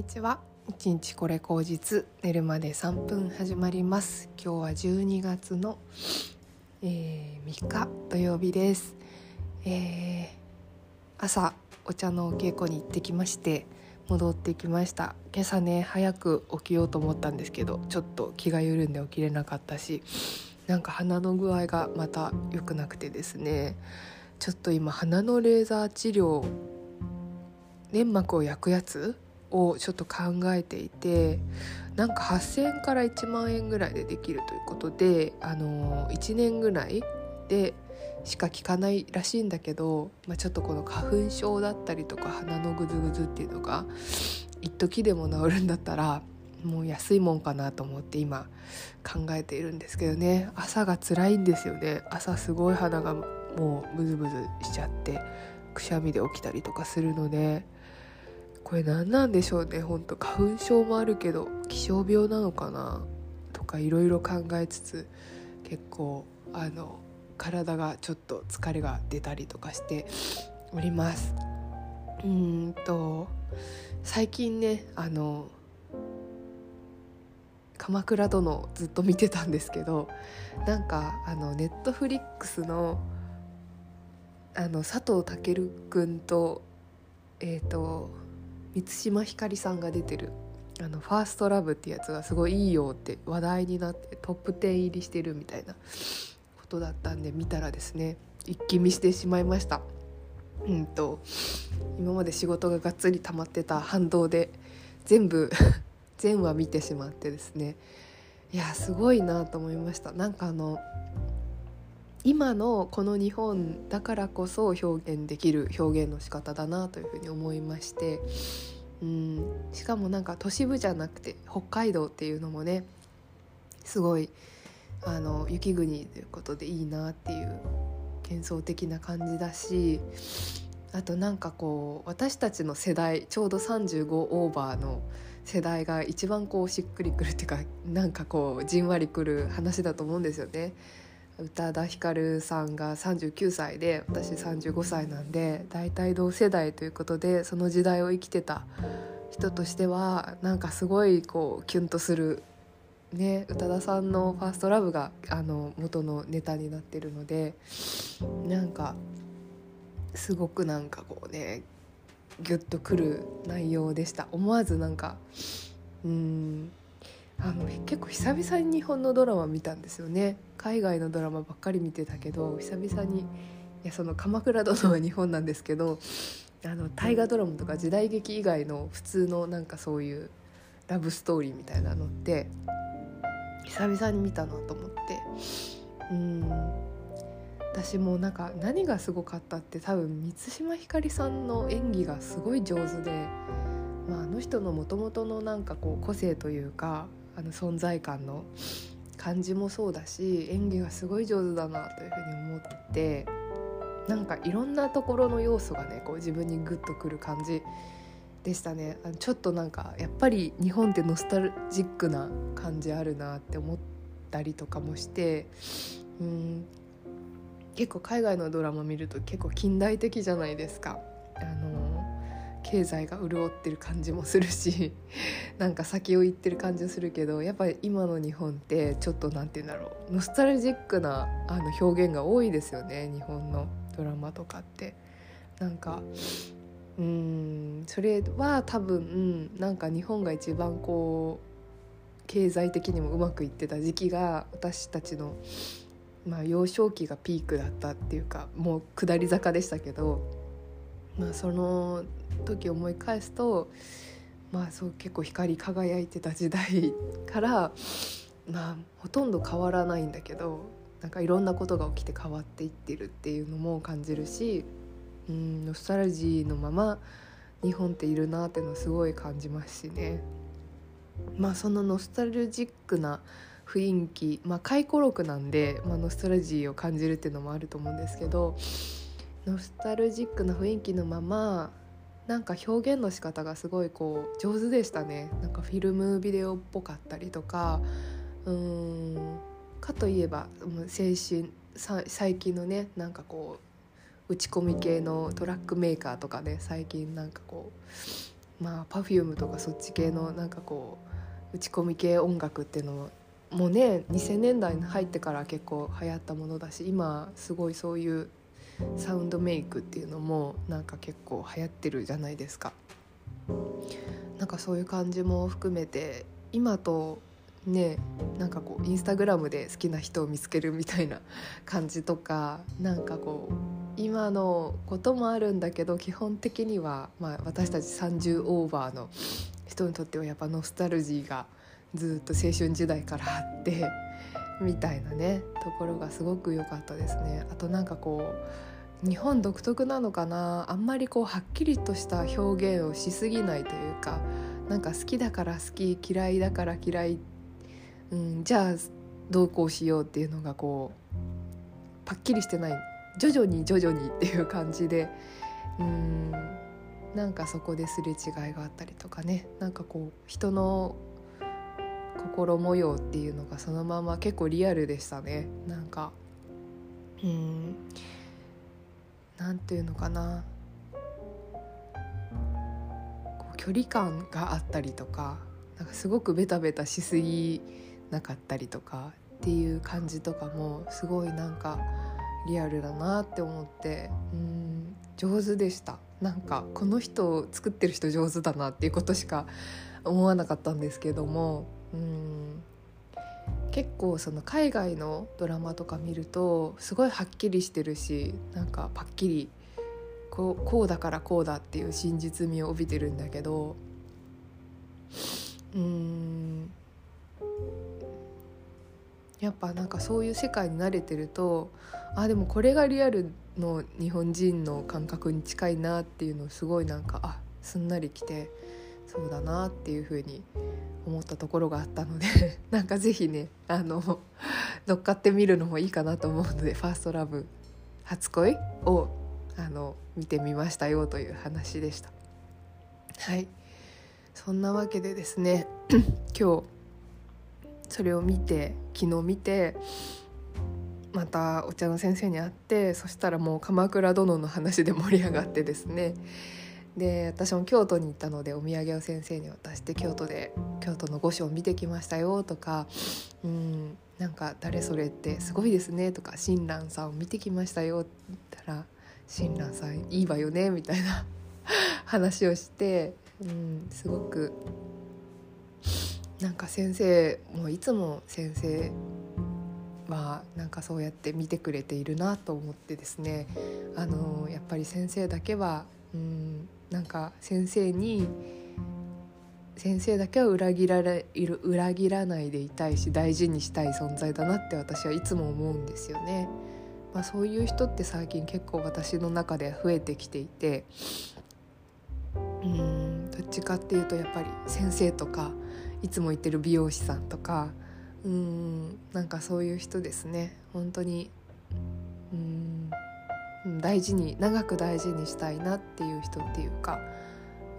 にちは。一日これ口実寝るまで3分始まります。今日は12月の、えー、3日土曜日です、えー、朝お茶のお稽古に行ってきまして戻ってきました。今朝ね早く起きようと思ったんですけどちょっと気が緩んで起きれなかったしなんか鼻の具合がまた良くなくてですねちょっと今鼻のレーザー治療粘膜を焼くやつをちょっと考えていてなんか8,000円から1万円ぐらいでできるということで、あの1年ぐらいでしか効かないらしいんだけど、まあ、ちょっとこの花粉症だったりとか鼻のグズグズっていうのが一時でも治るんだったらもう安いもんかなと思って今考えているんですけどね朝が辛いんですよね朝すごい鼻がもうブズブズしちゃってくしゃみで起きたりとかするので。これ何なんでしょうね本当花粉症もあるけど気象病なのかな？とかいろいろ考えつつ結構あの体がちょっと疲れが出たりとかしております。うんと最近ねあの「鎌倉殿」ずっと見てたんですけどなんかあのネットフリックスのあの佐藤健君とえっ、ー、と満島ひかりさんが出てるあのファーストラブってやつがすごいいいよって話題になってトップ10入りしてるみたいなことだったんで見たらですね一気見してしまいました。うんと今まで仕事ががっつり溜まってた反動で全部 全話見てしまってですね。いやすごいなと思いました。なんかあの今のこの日本だからこそ表現できる表現の仕方だなというふうに思いましてうんしかもなんか都市部じゃなくて北海道っていうのもねすごいあの雪国ということでいいなっていう幻想的な感じだしあとなんかこう私たちの世代ちょうど35オーバーの世代が一番こうしっくりくるっていうかなんかこうじんわりくる話だと思うんですよね。宇多田ヒカルさんが39歳で私35歳なんで大体同世代ということでその時代を生きてた人としてはなんかすごいこうキュンとするね宇多田さんの「ファーストラブがあの元のネタになってるのでなんかすごくなんかこうねギュッとくる内容でした。思わずなんかうんあの結構久々に日本のドラマ見たんですよね。海外のドラマばっかり見てたけど久々にいやその「鎌倉殿」は日本なんですけどあの大河ドラマとか時代劇以外の普通のなんかそういうラブストーリーみたいなのって久々に見たなと思って。うん。私もなんか何がすごかったって多分満島ひかりさんの演技がすごい上手で、まあ、あの人のもともとのなんかこう個性というかあの存在感の感じもそうだし演技がすごい上手だなというふうに思ってなんかいろんなところの要素がねこう自分にグッとくる感じでしたねあのちょっとなんかやっぱり日本ってノスタルジックな感じあるなって思ったりとかもしてうん結構海外のドラマ見ると結構近代的じゃないですか。あの経済が潤ってる感じもするし なんか先を行ってる感じもするけどやっぱり今の日本ってちょっと何て言うんだろうノスタルジックなあの表現が多いですよね日本のドラマとかって。なんかうんそれは多分なんか日本が一番こう経済的にもうまくいってた時期が私たちの、まあ、幼少期がピークだったっていうかもう下り坂でしたけど、まあ、その時思い返すとまあそう結構光り輝いてた時代からまあほとんど変わらないんだけどなんかいろんなことが起きて変わっていってるっていうのも感じるしうんノスタルジーのまま日本っているなっていうのすごい感じますしね。まあそのノスタルジックな雰囲気まあ回顧録なんで、まあ、ノスタルジーを感じるっていうのもあると思うんですけどノスタルジックな雰囲気のままなんか表現の仕方がすごいこう上手でしたね。なんかフィルムビデオっぽかったりとかうーんかといえば青春最近のねなんかこう打ち込み系のトラックメーカーとかね最近なんかこうまあ Perfume とかそっち系のなんかこう打ち込み系音楽っていうのももうね2000年代に入ってから結構流行ったものだし今すごいそういうサウンドメイクっていうのもなんか結構流行ってるじゃないですか。なんかそういう感じも含めて今とねなんかこうインスタグラムで好きな人を見つけるみたいな感じとかなんかこう今のこともあるんだけど基本的には、まあ、私たち30オーバーの人にとってはやっぱノスタルジーがずっと青春時代からあってみたいなねところがすごく良かったですね。あとなんかこう日本独特なのかな？あんまりこうはっきりとした表現をしすぎないというかなんか好きだから好き嫌いだから嫌い、うん、じゃあどうこうしようっていうのがこうパッキリしてない。徐々に徐々にっていう感じでうんなんかそこですれ違いがあったりとかね。なんかこう人の心模様っていうのがそのまま結構リアルでしたね。なんかうん。なんていうのかな。こう距離感があったりとかなんかすごくベタベタしすぎなかったりとかっていう感じとかもすごいなんかリアルだなって思ってうん上手でした。なんかこの人を作ってる人上手だなっていうことしか思わなかったんですけどもうん結構その海外のドラマとか見るとすごいはっきりしてるしなんかパッキリこうこうだからこうだっていう真実味を帯びてるんだけどうん。やっぱなんかそういう世界に慣れてるとあでもこれがリアルの日本人の感覚に近いなっていうのをすごいなんかあすんなりきてそうだなっていうふうに思ったところがあったので なんか是非ねあの乗っかってみるのもいいかなと思うので「ファーストラブ初恋」をあの見てみましたよという話でした。はいそんなわけでですね 今日それを見て昨日見てまたお茶の先生に会ってそしたらもう「鎌倉殿」の話で盛り上がってですねで私も京都に行ったのでお土産を先生に渡して京都で京都の御所を見てきましたよとか「うんなんか誰それってすごいですね」とか「親鸞さんを見てきましたよ」って言ったら「親鸞さんいいわよね」みたいな 話をして、うん、すごくなんか先生もいつも先生はなんかそうやって見てくれているなと思ってですねあのやっぱり先生だけはうんなんか先生に先生だけは裏切られる裏切らないでいたいし大事にしたい存在だなって私はいつも思うんですよね。まあ、そういう人って最近結構私の中で増えてきていてうんどっちかっていうとやっぱり先生とかいつも行ってる美容師さんとかうんなんかそういう人ですね本当に大事に長く大事にしたいなっていう人っていうか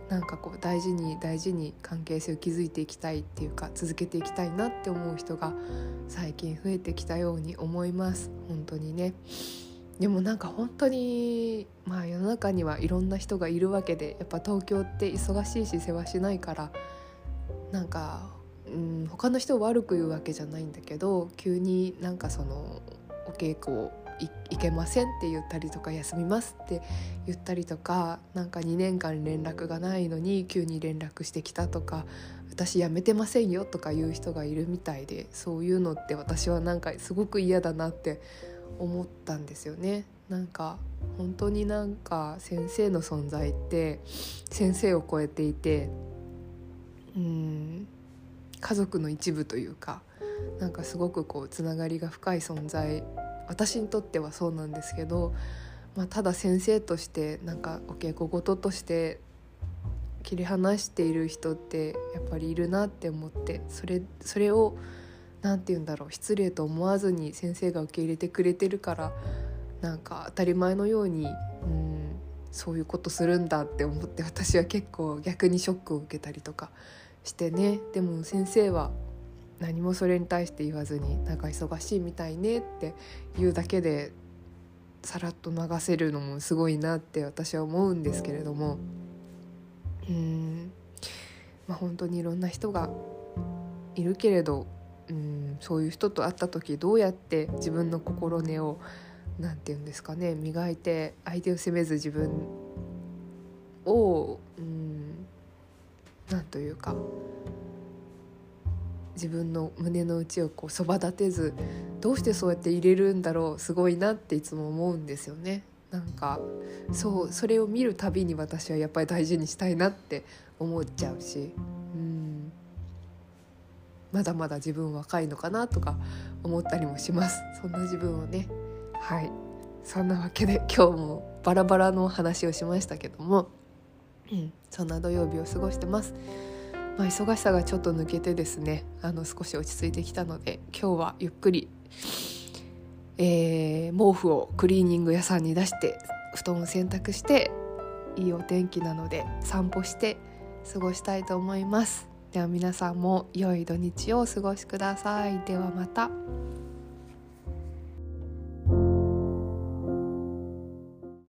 なんかこう大事に大事に関係性を築いていきたいっていうか続けていきたいなって思う人が最近増えてきたように思います本当にね。でもなんか本当にまあ世の中にはいろんな人がいるわけでやっぱ東京って忙しいし世話しないからなんか、うん、他の人を悪く言うわけじゃないんだけど急になんかそのお稽古を行けませんって言ったりとか休みますって言ったりとかなんか2年間連絡がないのに急に連絡してきたとか私辞めてませんよとか言う人がいるみたいでそういうのって私はなんかすごく嫌だなって思ったんですよね。なんか本当になんか先生の存在って先生を超えていてうん家族の一部というかなんかすごくこうつながりが深い存在私にとってはそうなんですけど、まあ、ただ先生としてなんかお稽古事として切り離している人ってやっぱりいるなって思ってそれそれを何て言うんだろう失礼と思わずに先生が受け入れてくれてるからなんか当たり前のように、うん、そういうことするんだって思って私は結構逆にショックを受けたりとかしてね。でも先生は何もそれに対して言わずになんか忙しいみたいねって言うだけでさらっと流せるのもすごいなって私は思うんですけれども。うん。まあ本当にいろんな人がいるけれどうんそういう人と会った時どうやって自分の心根を何て言うんですかね磨いて相手を責めず自分をうん何というか自分の胸の内をこうそば立てずどうしてそうやって入れるんだろうすごいなっていつも思うんですよね。なんかそうそれを見るたびに私はやっぱり大事にしたいなって思っちゃうし、うん、まだまだ自分若いのかなとか思ったりもします。そんな自分をね。はい。そんなわけで今日もバラバラの話をしましたけども、うん、そんな土曜日を過ごしてます。まあ、忙しさがちょっと抜けてですねあの少し落ち着いてきたので今日はゆっくり、えー、毛布をクリーニング屋さんに出して布団を洗濯していいお天気なので散歩して過ごしたいと思います。では皆さんも良い土日をお過ごしください。ではまた。